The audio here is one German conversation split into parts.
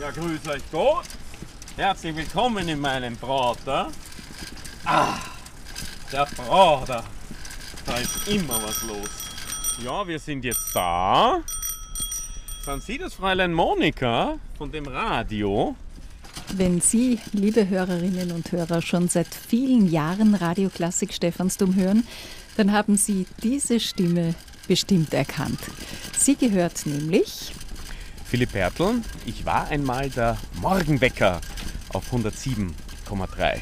Ja, grüß euch Gott. Herzlich willkommen in meinem Prater. Ah, der Prater. Da ist immer was los. Ja, wir sind jetzt da. Sind Sie das Fräulein Monika von dem Radio? Wenn Sie, liebe Hörerinnen und Hörer, schon seit vielen Jahren Radioklassik Stephansdom hören, dann haben Sie diese Stimme bestimmt erkannt. Sie gehört nämlich Philipp Bertel, ich war einmal der Morgenwecker auf 107,3.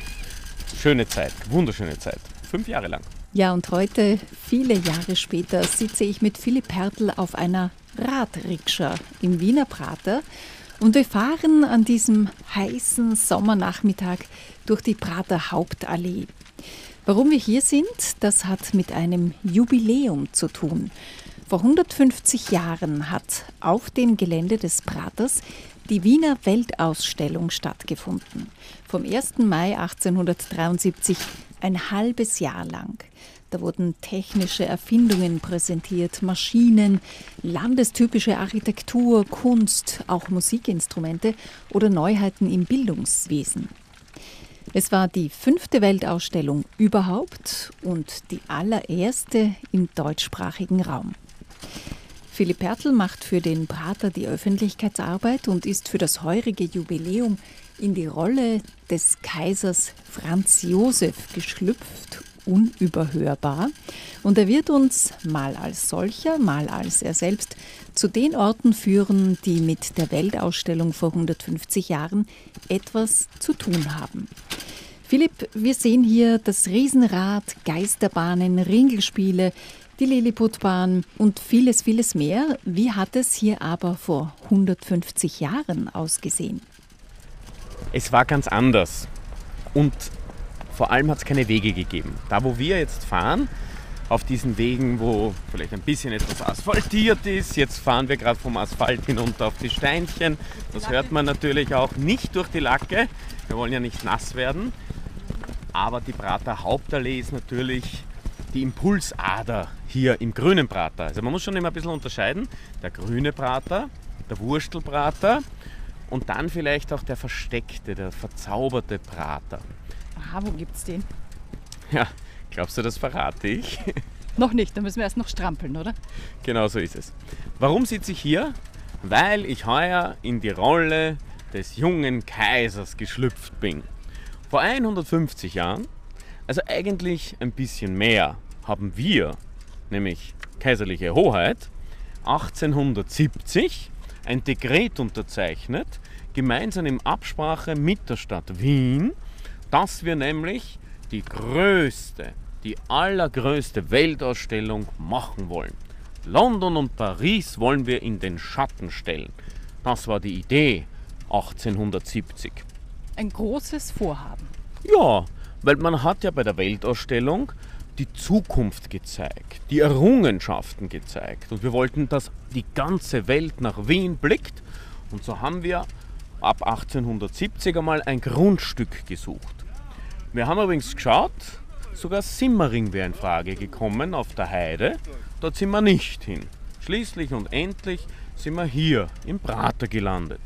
Schöne Zeit, wunderschöne Zeit. Fünf Jahre lang. Ja, und heute, viele Jahre später, sitze ich mit Philipp Hertel auf einer Radrikscha im Wiener Prater und wir fahren an diesem heißen Sommernachmittag durch die Prater Hauptallee. Warum wir hier sind, das hat mit einem Jubiläum zu tun. Vor 150 Jahren hat auf dem Gelände des Praters die Wiener Weltausstellung stattgefunden. Vom 1. Mai 1873 ein halbes Jahr lang. Da wurden technische Erfindungen präsentiert, Maschinen, landestypische Architektur, Kunst, auch Musikinstrumente oder Neuheiten im Bildungswesen. Es war die fünfte Weltausstellung überhaupt und die allererste im deutschsprachigen Raum. Philipp Pertl macht für den Prater die Öffentlichkeitsarbeit und ist für das heurige Jubiläum in die Rolle des Kaisers Franz Josef geschlüpft, unüberhörbar. Und er wird uns mal als solcher, mal als er selbst zu den Orten führen, die mit der Weltausstellung vor 150 Jahren etwas zu tun haben. Philipp, wir sehen hier das Riesenrad, Geisterbahnen, Ringelspiele, die Lilliputbahn und vieles, vieles mehr. Wie hat es hier aber vor 150 Jahren ausgesehen? Es war ganz anders. Und vor allem hat es keine Wege gegeben. Da, wo wir jetzt fahren, auf diesen Wegen, wo vielleicht ein bisschen etwas asphaltiert ist. Jetzt fahren wir gerade vom Asphalt hinunter auf die Steinchen. Das hört man natürlich auch nicht durch die Lacke. Wir wollen ja nicht nass werden. Aber die Prater Hauptallee ist natürlich die Impulsader hier im grünen Prater. Also man muss schon immer ein bisschen unterscheiden. Der grüne Prater, der Wurstelprater und dann vielleicht auch der versteckte, der verzauberte Prater. Aha, wo gibt's den? Ja, glaubst du, das verrate ich? Noch nicht, da müssen wir erst noch strampeln, oder? Genau so ist es. Warum sitze ich hier? Weil ich heuer in die Rolle des jungen Kaisers geschlüpft bin. Vor 150 Jahren, also eigentlich ein bisschen mehr, haben wir, nämlich Kaiserliche Hoheit, 1870 ein Dekret unterzeichnet, gemeinsam in Absprache mit der Stadt Wien, dass wir nämlich die größte, die allergrößte Weltausstellung machen wollen. London und Paris wollen wir in den Schatten stellen. Das war die Idee 1870. Ein großes Vorhaben. Ja, weil man hat ja bei der Weltausstellung die Zukunft gezeigt, die Errungenschaften gezeigt. Und wir wollten, dass die ganze Welt nach Wien blickt. Und so haben wir ab 1870 einmal ein Grundstück gesucht. Wir haben übrigens geschaut, sogar Simmering wäre in Frage gekommen auf der Heide. Dort sind wir nicht hin. Schließlich und endlich sind wir hier im Prater gelandet.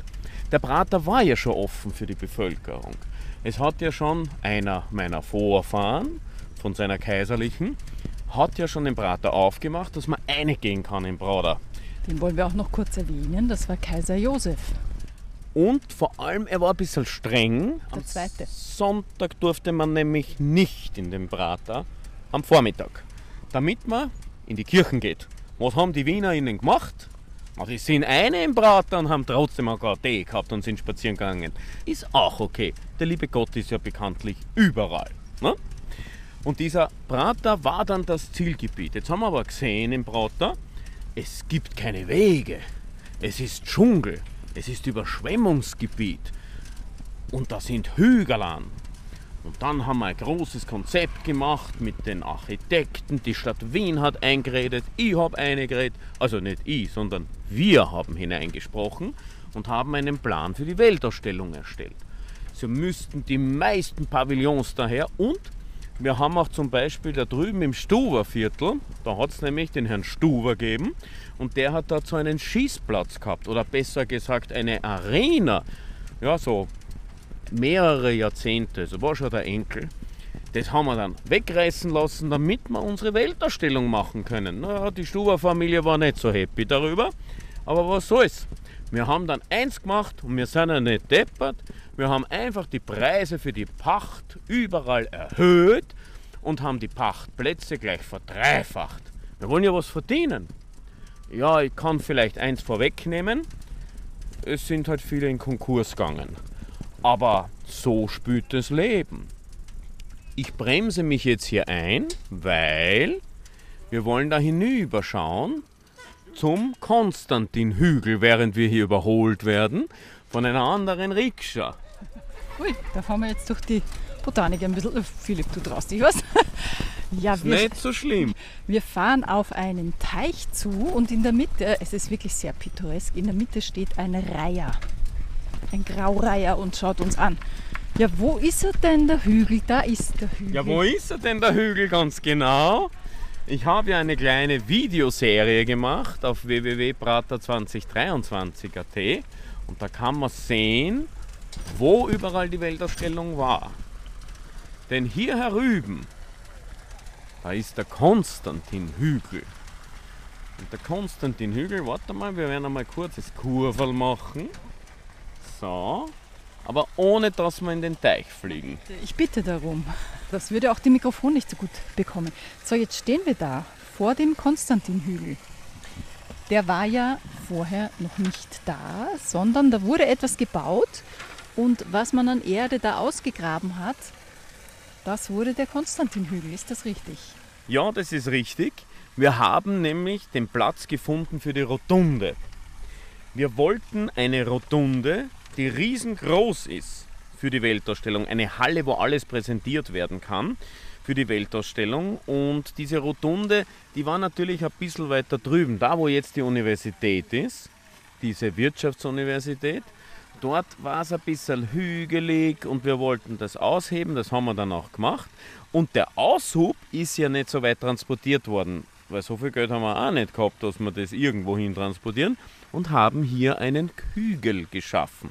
Der Prater war ja schon offen für die Bevölkerung. Es hat ja schon einer meiner Vorfahren von seiner kaiserlichen, hat ja schon den Prater aufgemacht, dass man reingehen kann im Prater. Den wollen wir auch noch kurz erwähnen, das war Kaiser Josef. Und vor allem, er war ein bisschen streng. Der zweite. Sonntag durfte man nämlich nicht in den Prater am Vormittag, damit man in die Kirchen geht. Was haben die Wiener ihnen gemacht? Na, die sind eine im Prater und haben trotzdem auch einen Tee gehabt und sind spazieren gegangen. Ist auch okay. Der liebe Gott ist ja bekanntlich überall. Ne? Und dieser Prater war dann das Zielgebiet. Jetzt haben wir aber gesehen im Prater, es gibt keine Wege. Es ist Dschungel. Es ist Überschwemmungsgebiet. Und da sind Hügel an. Und dann haben wir ein großes Konzept gemacht mit den Architekten. Die Stadt Wien hat eingeredet, ich habe eingeredet. Also nicht ich, sondern wir haben hineingesprochen und haben einen Plan für die Weltausstellung erstellt. So müssten die meisten Pavillons daher und Wir haben auch zum Beispiel da drüben im Stuberviertel, da hat es nämlich den Herrn Stuber gegeben und der hat dazu einen Schießplatz gehabt oder besser gesagt eine Arena. Ja, so mehrere Jahrzehnte, so war schon der Enkel. Das haben wir dann wegreißen lassen, damit wir unsere Weltausstellung machen können. Naja, die Stuber-Familie war nicht so happy darüber, aber was soll's. Wir haben dann eins gemacht und wir sind ja nicht deppert. Wir haben einfach die Preise für die Pacht überall erhöht und haben die Pachtplätze gleich verdreifacht. Wir wollen ja was verdienen. Ja, ich kann vielleicht eins vorwegnehmen. Es sind halt viele in Konkurs gegangen. Aber so spürt das Leben. Ich bremse mich jetzt hier ein, weil wir wollen da hinüberschauen zum Konstantin-Hügel, während wir hier überholt werden von einer anderen Rikscha. Ui, da fahren wir jetzt durch die Botanik ein bisschen. Philipp, du traust dich was? ja, ist wir, nicht so schlimm. Wir fahren auf einen Teich zu und in der Mitte, es ist wirklich sehr pittoresk, in der Mitte steht ein Reiher. Ein Graureiher und schaut uns an. Ja, wo ist er denn, der Hügel? Da ist der Hügel. Ja, wo ist er denn, der Hügel, ganz genau? Ich habe ja eine kleine Videoserie gemacht auf www.prater2023.at und da kann man sehen, wo überall die Weltausstellung war. Denn hier herüben, da ist der Konstantin-Hügel. Und der Konstantin-Hügel, warte mal, wir werden einmal kurz das Kurvel machen. So, aber ohne dass wir in den Teich fliegen. Ich bitte darum. Das würde auch die Mikrofon nicht so gut bekommen. So, jetzt stehen wir da vor dem Konstantin-Hügel. Der war ja vorher noch nicht da, sondern da wurde etwas gebaut und was man an Erde da ausgegraben hat, das wurde der Konstantin-Hügel. Ist das richtig? Ja, das ist richtig. Wir haben nämlich den Platz gefunden für die Rotunde. Wir wollten eine Rotunde, die riesengroß ist für die Weltausstellung. Eine Halle, wo alles präsentiert werden kann für die Weltausstellung. Und diese Rotunde, die war natürlich ein bisschen weiter drüben, da wo jetzt die Universität ist, diese Wirtschaftsuniversität. Dort war es ein bisschen hügelig und wir wollten das ausheben, das haben wir dann auch gemacht. Und der Aushub ist ja nicht so weit transportiert worden, weil so viel Geld haben wir auch nicht gehabt, dass wir das irgendwo hin transportieren und haben hier einen Hügel geschaffen.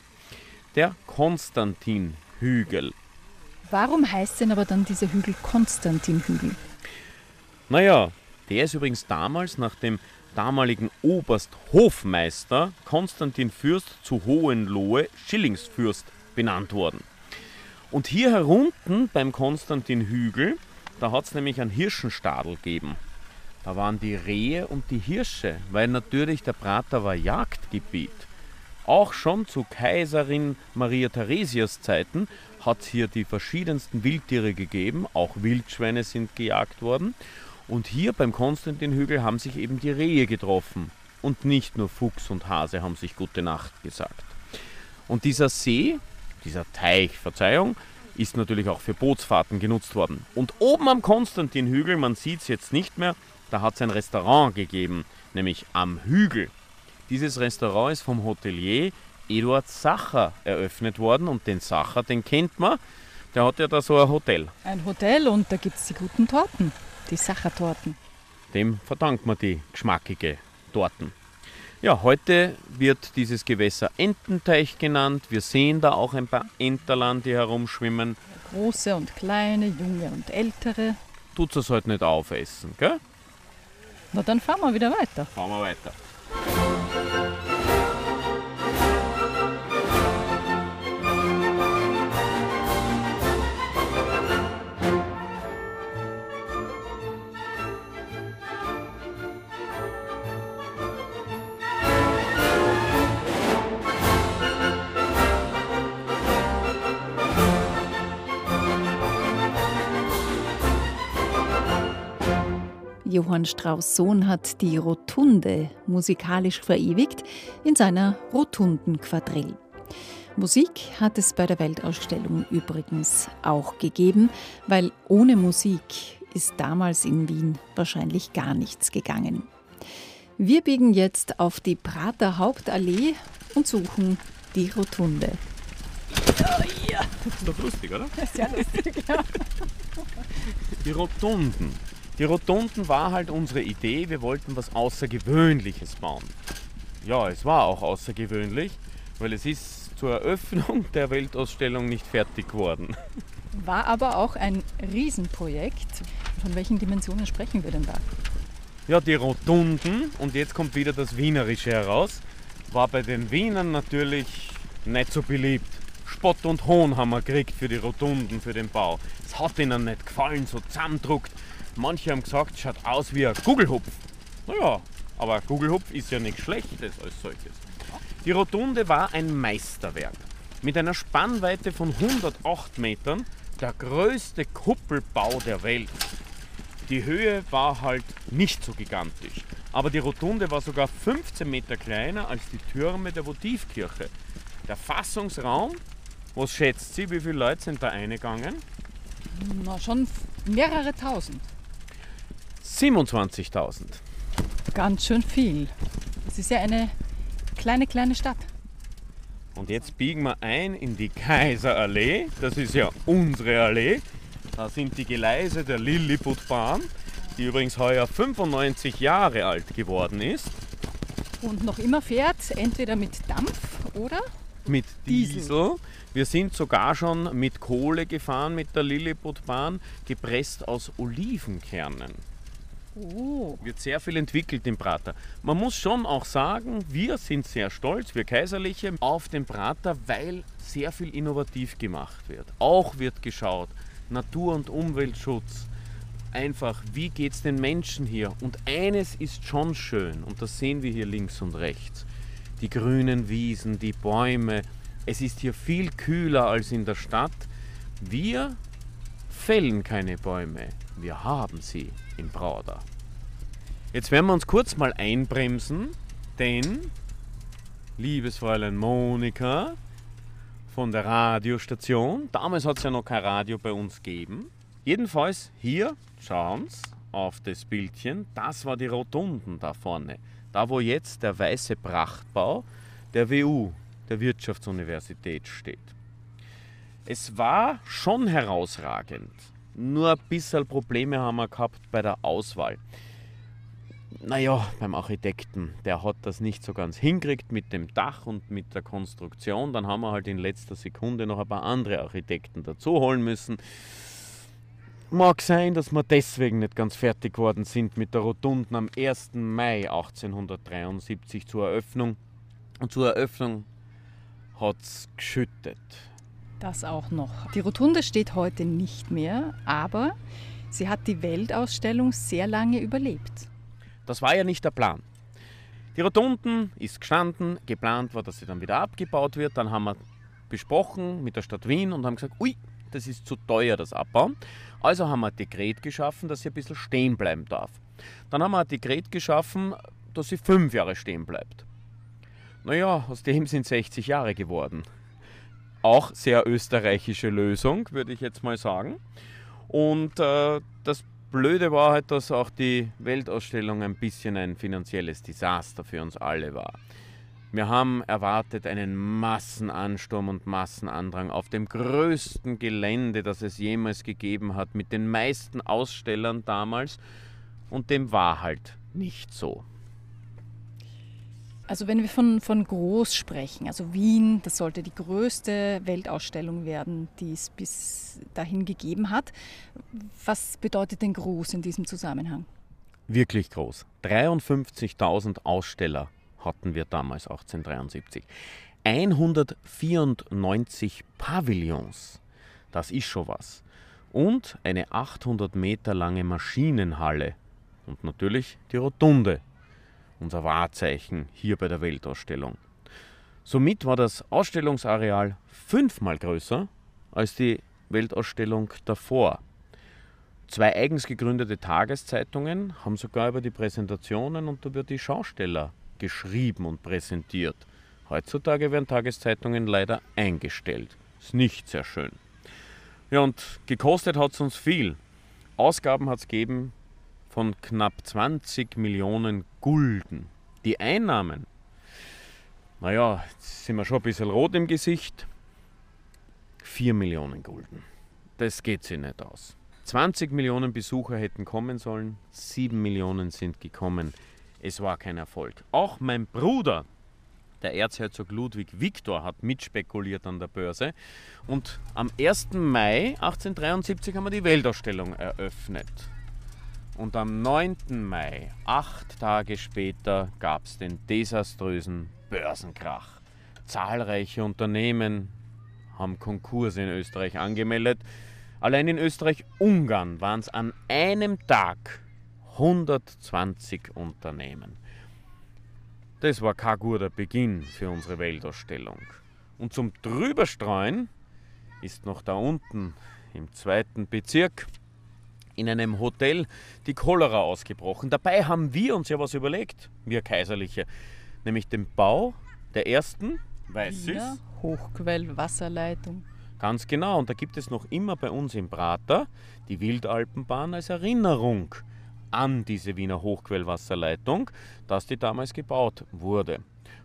Der Konstantin-Hügel. Warum heißt denn aber dann dieser Hügel Konstantin-Hügel? Naja, der ist übrigens damals nach dem damaligen Obersthofmeister Konstantin Fürst zu Hohenlohe Schillingsfürst benannt worden. Und hier herunten beim Konstantin Hügel, da hat es nämlich einen Hirschenstadel gegeben. Da waren die Rehe und die Hirsche, weil natürlich der Prater war Jagdgebiet. Auch schon zu Kaiserin Maria Theresias Zeiten hat es hier die verschiedensten Wildtiere gegeben, auch Wildschweine sind gejagt worden. Und hier beim Konstantinhügel haben sich eben die Rehe getroffen. Und nicht nur Fuchs und Hase haben sich Gute Nacht gesagt. Und dieser See, dieser Teich, Verzeihung, ist natürlich auch für Bootsfahrten genutzt worden. Und oben am Konstantinhügel, man sieht es jetzt nicht mehr, da hat es ein Restaurant gegeben, nämlich am Hügel. Dieses Restaurant ist vom Hotelier Eduard Sacher eröffnet worden und den Sacher, den kennt man, der hat ja da so ein Hotel. Ein Hotel und da gibt es die guten Torten die Sachertorten. Dem verdankt man die geschmackige Torten. Ja, heute wird dieses Gewässer Ententeich genannt. Wir sehen da auch ein paar Enterland, die herumschwimmen. Große und kleine, junge und ältere. Tut es halt nicht aufessen, gell? Na dann fahren wir wieder weiter. Fahren wir weiter. Johann Strauss Sohn hat die Rotunde musikalisch verewigt in seiner Rotundenquadrille. Musik hat es bei der Weltausstellung übrigens auch gegeben, weil ohne Musik ist damals in Wien wahrscheinlich gar nichts gegangen. Wir biegen jetzt auf die Prater Hauptallee und suchen die Rotunde. Oh, ja. Das ist doch lustig, oder? Sehr lustig, ja. Die Rotunden. Die Rotunden war halt unsere Idee, wir wollten was Außergewöhnliches bauen. Ja, es war auch außergewöhnlich, weil es ist zur Eröffnung der Weltausstellung nicht fertig geworden. War aber auch ein Riesenprojekt. Von welchen Dimensionen sprechen wir denn da? Ja, die Rotunden, und jetzt kommt wieder das Wienerische heraus, war bei den Wienern natürlich nicht so beliebt. Spott und Hohn haben wir gekriegt für die Rotunden, für den Bau. Es hat ihnen nicht gefallen, so zusammendruckt. Manche haben gesagt, es schaut aus wie ein Gugelhupf. Naja, aber Gugelhupf ist ja nichts Schlechtes als solches. Die Rotunde war ein Meisterwerk. Mit einer Spannweite von 108 Metern, der größte Kuppelbau der Welt. Die Höhe war halt nicht so gigantisch, aber die Rotunde war sogar 15 Meter kleiner als die Türme der Votivkirche. Der Fassungsraum, was schätzt sie, wie viele Leute sind da eingegangen? Na, schon mehrere tausend. 27.000. Ganz schön viel. Es ist ja eine kleine, kleine Stadt. Und jetzt biegen wir ein in die Kaiserallee. Das ist ja unsere Allee. Da sind die Gleise der Lilliputbahn, die übrigens heuer 95 Jahre alt geworden ist. Und noch immer fährt, entweder mit Dampf oder Mit Diesel. Diesel. Wir sind sogar schon mit Kohle gefahren mit der Lilliputbahn, gepresst aus Olivenkernen. Oh, wird sehr viel entwickelt im Prater. Man muss schon auch sagen, wir sind sehr stolz, wir Kaiserliche, auf den Prater, weil sehr viel innovativ gemacht wird. Auch wird geschaut, Natur- und Umweltschutz. Einfach, wie geht es den Menschen hier? Und eines ist schon schön, und das sehen wir hier links und rechts. Die grünen Wiesen, die Bäume. Es ist hier viel kühler als in der Stadt. Wir fällen keine Bäume, wir haben sie im Brauder. Jetzt werden wir uns kurz mal einbremsen, denn, liebes Fräulein Monika von der Radiostation, damals hat es ja noch kein Radio bei uns gegeben. Jedenfalls hier, schauen Sie auf das Bildchen, das war die Rotunden da vorne. Da, wo jetzt der weiße Prachtbau der WU, der Wirtschaftsuniversität, steht. Es war schon herausragend. Nur ein bisschen Probleme haben wir gehabt bei der Auswahl. Naja, beim Architekten, der hat das nicht so ganz hingekriegt mit dem Dach und mit der Konstruktion. Dann haben wir halt in letzter Sekunde noch ein paar andere Architekten dazu holen müssen. Mag sein, dass wir deswegen nicht ganz fertig geworden sind mit der Rotunden am 1. Mai 1873 zur Eröffnung. Und zur Eröffnung hat es geschüttet. Das auch noch. Die Rotunde steht heute nicht mehr, aber sie hat die Weltausstellung sehr lange überlebt. Das war ja nicht der Plan. Die Rotunden ist gestanden, geplant war, dass sie dann wieder abgebaut wird. Dann haben wir besprochen mit der Stadt Wien und haben gesagt, ui, das ist zu teuer, das Abbauen. Also haben wir ein Dekret geschaffen, dass sie ein bisschen stehen bleiben darf. Dann haben wir ein Dekret geschaffen, dass sie fünf Jahre stehen bleibt. Naja, aus dem sind 60 Jahre geworden. Auch sehr österreichische Lösung, würde ich jetzt mal sagen. Und äh, das Blöde war halt, dass auch die Weltausstellung ein bisschen ein finanzielles Desaster für uns alle war. Wir haben erwartet einen Massenansturm und Massenandrang auf dem größten Gelände, das es jemals gegeben hat, mit den meisten Ausstellern damals. Und dem war halt nicht so. Also wenn wir von, von groß sprechen, also Wien, das sollte die größte Weltausstellung werden, die es bis dahin gegeben hat. Was bedeutet denn groß in diesem Zusammenhang? Wirklich groß. 53.000 Aussteller hatten wir damals 1873. 194 Pavillons. Das ist schon was. Und eine 800 Meter lange Maschinenhalle. Und natürlich die Rotunde. Unser Wahrzeichen hier bei der Weltausstellung. Somit war das Ausstellungsareal fünfmal größer als die Weltausstellung davor. Zwei eigens gegründete Tageszeitungen haben sogar über die Präsentationen und über die Schausteller geschrieben und präsentiert. Heutzutage werden Tageszeitungen leider eingestellt. Ist nicht sehr schön. Ja, und gekostet hat es uns viel. Ausgaben hat es gegeben von knapp 20 Millionen Gulden. Die Einnahmen, naja, jetzt sind wir schon ein bisschen rot im Gesicht. 4 Millionen Gulden. Das geht sich nicht aus. 20 Millionen Besucher hätten kommen sollen, 7 Millionen sind gekommen. Es war kein Erfolg. Auch mein Bruder, der Erzherzog Ludwig Viktor, hat mitspekuliert an der Börse. Und am 1. Mai 1873 haben wir die Weltausstellung eröffnet. Und am 9. Mai, acht Tage später, gab es den desaströsen Börsenkrach. Zahlreiche Unternehmen haben Konkurse in Österreich angemeldet. Allein in Österreich-Ungarn waren es an einem Tag 120 Unternehmen. Das war kein guter Beginn für unsere Weltausstellung. Und zum Drüberstreuen ist noch da unten im zweiten Bezirk in einem Hotel die Cholera ausgebrochen. Dabei haben wir uns ja was überlegt, wir Kaiserliche, nämlich den Bau der ersten, weiß ja, Hochquellwasserleitung. Ganz genau, und da gibt es noch immer bei uns im Prater die Wildalpenbahn als Erinnerung an diese Wiener Hochquellwasserleitung, dass die damals gebaut wurde.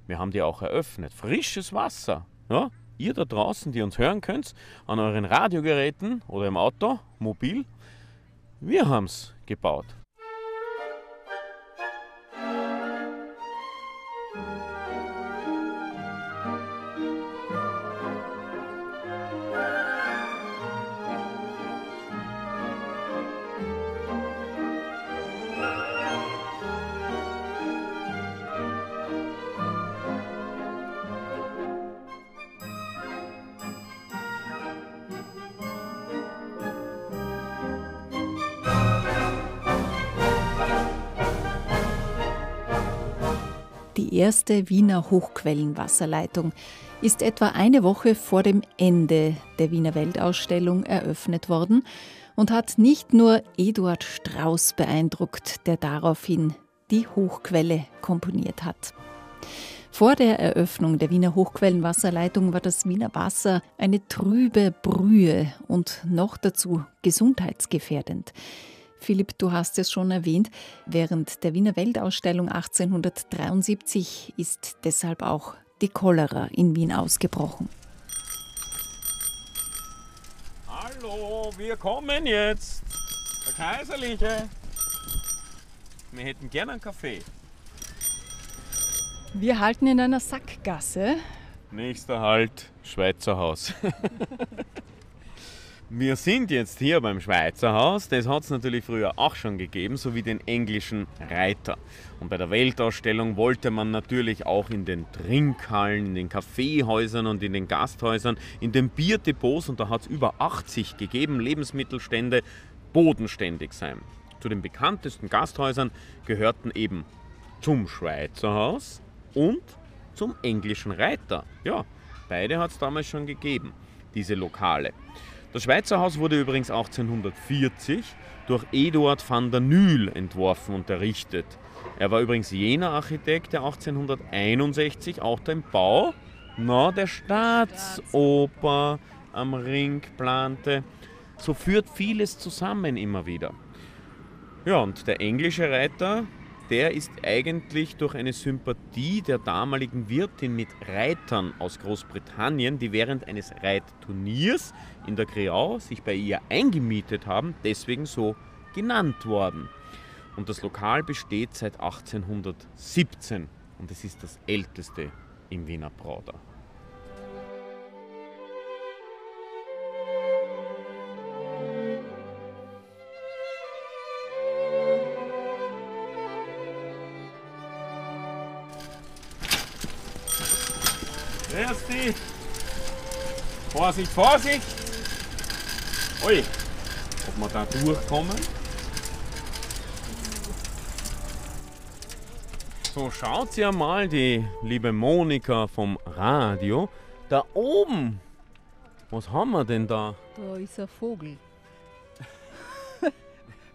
Wir haben die auch eröffnet. Frisches Wasser. Ja? Ihr da draußen, die uns hören könnt, an euren Radiogeräten oder im Auto, mobil, wir haben es gebaut. Erste Wiener Hochquellenwasserleitung ist etwa eine Woche vor dem Ende der Wiener Weltausstellung eröffnet worden und hat nicht nur Eduard Strauss beeindruckt, der daraufhin die Hochquelle komponiert hat. Vor der Eröffnung der Wiener Hochquellenwasserleitung war das Wiener Wasser eine trübe Brühe und noch dazu gesundheitsgefährdend. Philipp, du hast es schon erwähnt, während der Wiener Weltausstellung 1873 ist deshalb auch die Cholera in Wien ausgebrochen. Hallo, wir kommen jetzt. Der Kaiserliche. Wir hätten gerne einen Kaffee. Wir halten in einer Sackgasse. Nächster Halt, Schweizer Haus. Wir sind jetzt hier beim Schweizer Haus. Das hat es natürlich früher auch schon gegeben, sowie den englischen Reiter. Und bei der Weltausstellung wollte man natürlich auch in den Trinkhallen, in den Kaffeehäusern und in den Gasthäusern, in den Bierdepots, und da hat es über 80 gegeben, Lebensmittelstände, bodenständig sein. Zu den bekanntesten Gasthäusern gehörten eben zum Schweizer Haus und zum englischen Reiter. Ja, beide hat es damals schon gegeben, diese Lokale. Das Schweizer Haus wurde übrigens 1840 durch Eduard van der Nühl entworfen und errichtet. Er war übrigens jener Architekt, der 1861 auch den Bau na, der Staatsoper am Ring plante. So führt vieles zusammen immer wieder. Ja, und der englische Reiter der ist eigentlich durch eine Sympathie der damaligen Wirtin mit Reitern aus Großbritannien, die während eines Reitturniers in der Kreau sich bei ihr eingemietet haben, deswegen so genannt worden. Und das Lokal besteht seit 1817 und es ist das älteste im Wiener Brauder. Ersti. Vorsicht, Vorsicht! Ui, ob wir da durchkommen. So, schaut ja mal, die liebe Monika vom Radio. Da oben, was haben wir denn da? Da ist ein Vogel.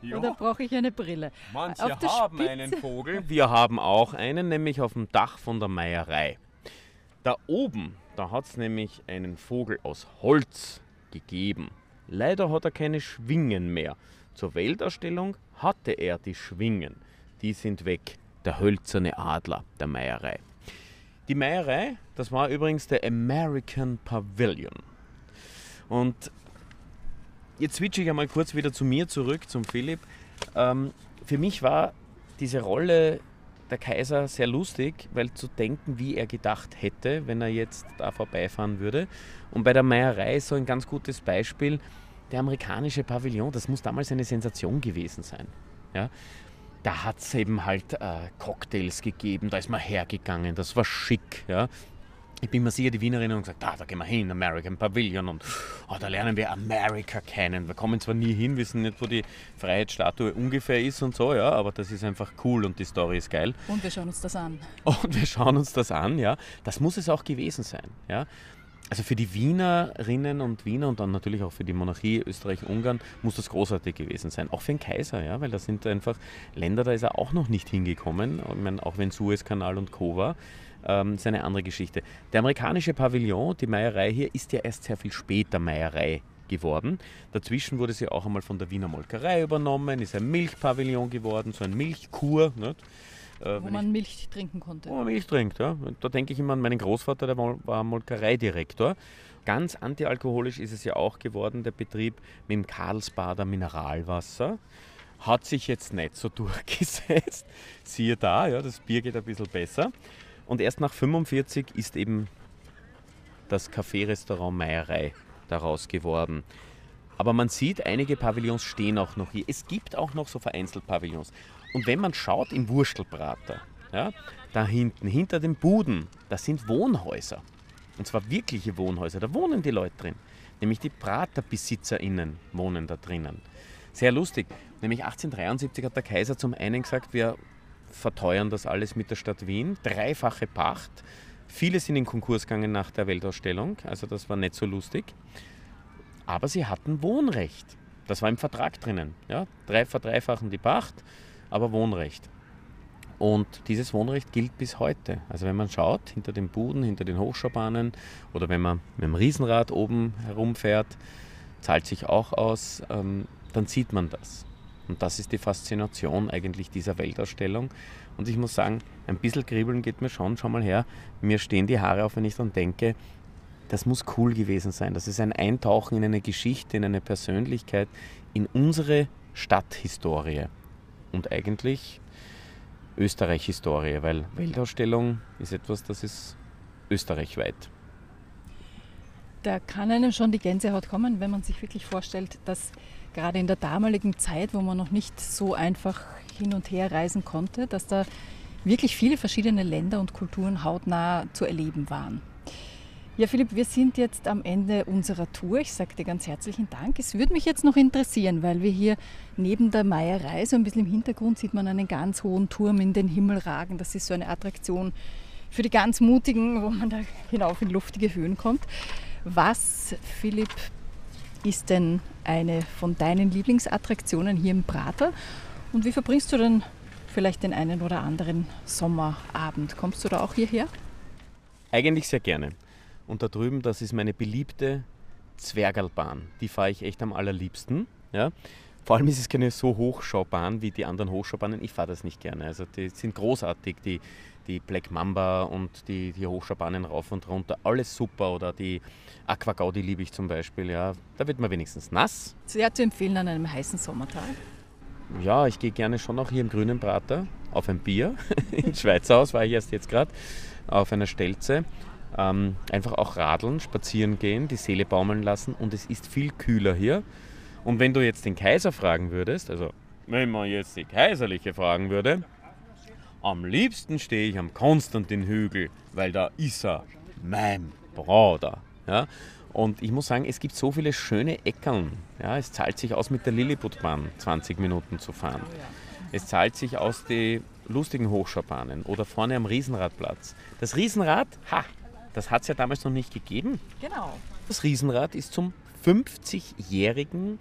Ja. Oder brauche ich eine Brille? Manche haben Spitze. einen Vogel, wir haben auch einen, nämlich auf dem Dach von der Meierei. Da oben, da hat es nämlich einen Vogel aus Holz gegeben. Leider hat er keine Schwingen mehr. Zur Weltausstellung hatte er die Schwingen. Die sind weg. Der hölzerne Adler der Meierei. Die Meierei, das war übrigens der American Pavilion. Und jetzt switche ich einmal kurz wieder zu mir zurück, zum Philipp. Ähm, für mich war diese Rolle der Kaiser sehr lustig, weil zu denken, wie er gedacht hätte, wenn er jetzt da vorbeifahren würde. Und bei der Meierei so ein ganz gutes Beispiel, der amerikanische Pavillon, das muss damals eine Sensation gewesen sein. Ja? Da hat es eben halt äh, Cocktails gegeben, da ist man hergegangen, das war schick. Ja? Ich bin mir sicher, die Wienerinnen haben gesagt, ah, da gehen wir hin, American Pavilion und oh, da lernen wir Amerika kennen. Wir kommen zwar nie hin, wissen nicht, wo die Freiheitsstatue ungefähr ist und so, ja, aber das ist einfach cool und die Story ist geil. Und wir schauen uns das an. Und wir schauen uns das an, ja. Das muss es auch gewesen sein, ja. Also für die Wienerinnen und Wiener und dann natürlich auch für die Monarchie Österreich-Ungarn muss das großartig gewesen sein. Auch für den Kaiser, ja, weil da sind einfach Länder, da ist er auch noch nicht hingekommen. Ich meine, auch wenn Suezkanal und Co. war ähm, ist eine andere Geschichte. Der amerikanische Pavillon, die Meierei hier, ist ja erst sehr viel später Meierei geworden. Dazwischen wurde sie auch einmal von der Wiener Molkerei übernommen, ist ein Milchpavillon geworden, so ein Milchkur. Nicht? Äh, wo man ich, Milch trinken konnte. Wo man Milch trinkt, ja. Da denke ich immer an meinen Großvater, der war Molkereidirektor. Ganz antialkoholisch ist es ja auch geworden, der Betrieb mit dem Karlsbader Mineralwasser. Hat sich jetzt nicht so durchgesetzt. Siehe da, ja, das Bier geht ein bisschen besser. Und erst nach 45 ist eben das Café-Restaurant Meierei daraus geworden. Aber man sieht, einige Pavillons stehen auch noch hier. Es gibt auch noch so vereinzelt Pavillons. Und wenn man schaut im Wurstelbrater, ja, da hinten, hinter den Buden, das sind Wohnhäuser. Und zwar wirkliche Wohnhäuser. Da wohnen die Leute drin. Nämlich die PraterbesitzerInnen wohnen da drinnen. Sehr lustig. Nämlich 1873 hat der Kaiser zum einen gesagt, wir verteuern das alles mit der Stadt Wien. Dreifache Pacht. Viele sind in Konkurs gegangen nach der Weltausstellung, also das war nicht so lustig. Aber sie hatten Wohnrecht. Das war im Vertrag drinnen. Ja? Drei, verdreifachen die Pacht, aber Wohnrecht. Und dieses Wohnrecht gilt bis heute. Also wenn man schaut, hinter den Buden, hinter den Hochschaubahnen oder wenn man mit dem Riesenrad oben herumfährt, zahlt sich auch aus, ähm, dann sieht man das. Und das ist die Faszination eigentlich dieser Weltausstellung. Und ich muss sagen, ein bisschen kribbeln geht mir schon. Schau mal her, mir stehen die Haare auf, wenn ich dann denke, das muss cool gewesen sein. Das ist ein Eintauchen in eine Geschichte, in eine Persönlichkeit, in unsere Stadthistorie. Und eigentlich Österreich-Historie, weil Weltausstellung ist etwas, das ist österreichweit. Da kann einem schon die Gänsehaut kommen, wenn man sich wirklich vorstellt, dass gerade in der damaligen Zeit, wo man noch nicht so einfach hin und her reisen konnte, dass da wirklich viele verschiedene Länder und Kulturen hautnah zu erleben waren. Ja, Philipp, wir sind jetzt am Ende unserer Tour. Ich sage dir ganz herzlichen Dank. Es würde mich jetzt noch interessieren, weil wir hier neben der Meierei, so ein bisschen im Hintergrund, sieht man einen ganz hohen Turm in den Himmel ragen. Das ist so eine Attraktion für die ganz Mutigen, wo man da hinauf in luftige Höhen kommt. Was, Philipp, ist denn eine von deinen Lieblingsattraktionen hier im Prater? Und wie verbringst du denn vielleicht den einen oder anderen Sommerabend? Kommst du da auch hierher? Eigentlich sehr gerne. Und da drüben, das ist meine beliebte Zwergalbahn. Die fahre ich echt am allerliebsten. Ja? Vor allem ist es keine so Hochschaubahn wie die anderen Hochschaubahnen. Ich fahre das nicht gerne. Also die sind großartig, die, die Black Mamba und die, die Hochschaubahnen rauf und runter. Alles super. Oder die Aqua Gaudi liebe ich zum Beispiel. Ja. Da wird man wenigstens nass. Sehr zu empfehlen an einem heißen Sommertag. Ja, ich gehe gerne schon auch hier im Grünen Prater auf ein Bier. Im Schweizer Haus war ich erst jetzt gerade auf einer Stelze. Ähm, einfach auch radeln, spazieren gehen, die Seele baumeln lassen und es ist viel kühler hier. Und wenn du jetzt den Kaiser fragen würdest, also wenn man jetzt die Kaiserliche fragen würde, am liebsten stehe ich am Konstantinhügel, weil da ist er, mein Bruder. Ja? Und ich muss sagen, es gibt so viele schöne Eckern. Ja? Es zahlt sich aus, mit der Lilliputbahn 20 Minuten zu fahren. Es zahlt sich aus, die lustigen Hochschaubahnen oder vorne am Riesenradplatz. Das Riesenrad, ha, das hat es ja damals noch nicht gegeben. Genau. Das Riesenrad ist zum 50-jährigen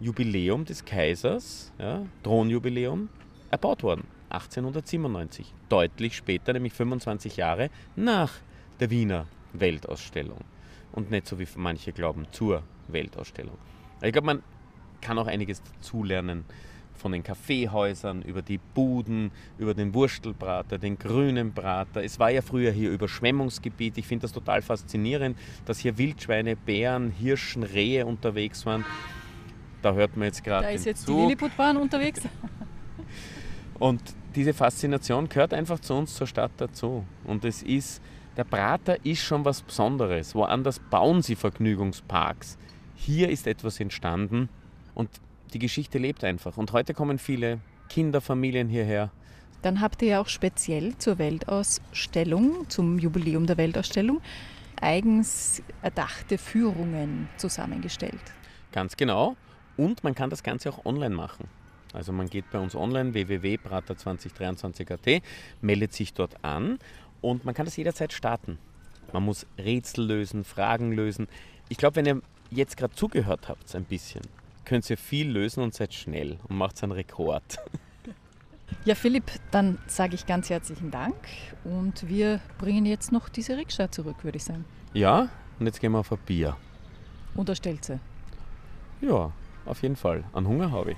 Jubiläum des Kaisers, ja, Thronjubiläum, erbaut worden. 1897. Deutlich später, nämlich 25 Jahre nach der Wiener Weltausstellung. Und nicht so wie manche glauben, zur Weltausstellung. Ich glaube, man kann auch einiges dazulernen von den Kaffeehäusern, über die Buden, über den Wurstelbrater, den grünen Brater. Es war ja früher hier Überschwemmungsgebiet. Ich finde das total faszinierend, dass hier Wildschweine, Bären, Hirschen, Rehe unterwegs waren. Da hört man jetzt gerade Da ist jetzt Zug. die Lilliputbahn unterwegs. Und diese Faszination gehört einfach zu uns, zur Stadt dazu. Und es ist, der Prater ist schon was Besonderes. Woanders bauen sie Vergnügungsparks. Hier ist etwas entstanden und die Geschichte lebt einfach. Und heute kommen viele Kinderfamilien hierher. Dann habt ihr ja auch speziell zur Weltausstellung, zum Jubiläum der Weltausstellung, eigens erdachte Führungen zusammengestellt. Ganz genau. Und man kann das Ganze auch online machen. Also man geht bei uns online www.prater2023.at, meldet sich dort an und man kann das jederzeit starten. Man muss Rätsel lösen, Fragen lösen. Ich glaube, wenn ihr jetzt gerade zugehört habt, ein bisschen, könnt ihr viel lösen und seid schnell und macht einen Rekord. Ja, Philipp, dann sage ich ganz herzlichen Dank und wir bringen jetzt noch diese Rikscha zurück, würde ich sagen. Ja, und jetzt gehen wir auf ein Bier. Und der Stelze. Ja, auf jeden Fall. An Hunger habe ich.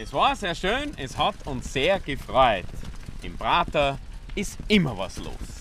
Es war sehr schön, es hat uns sehr gefreut. Im Prater ist immer was los.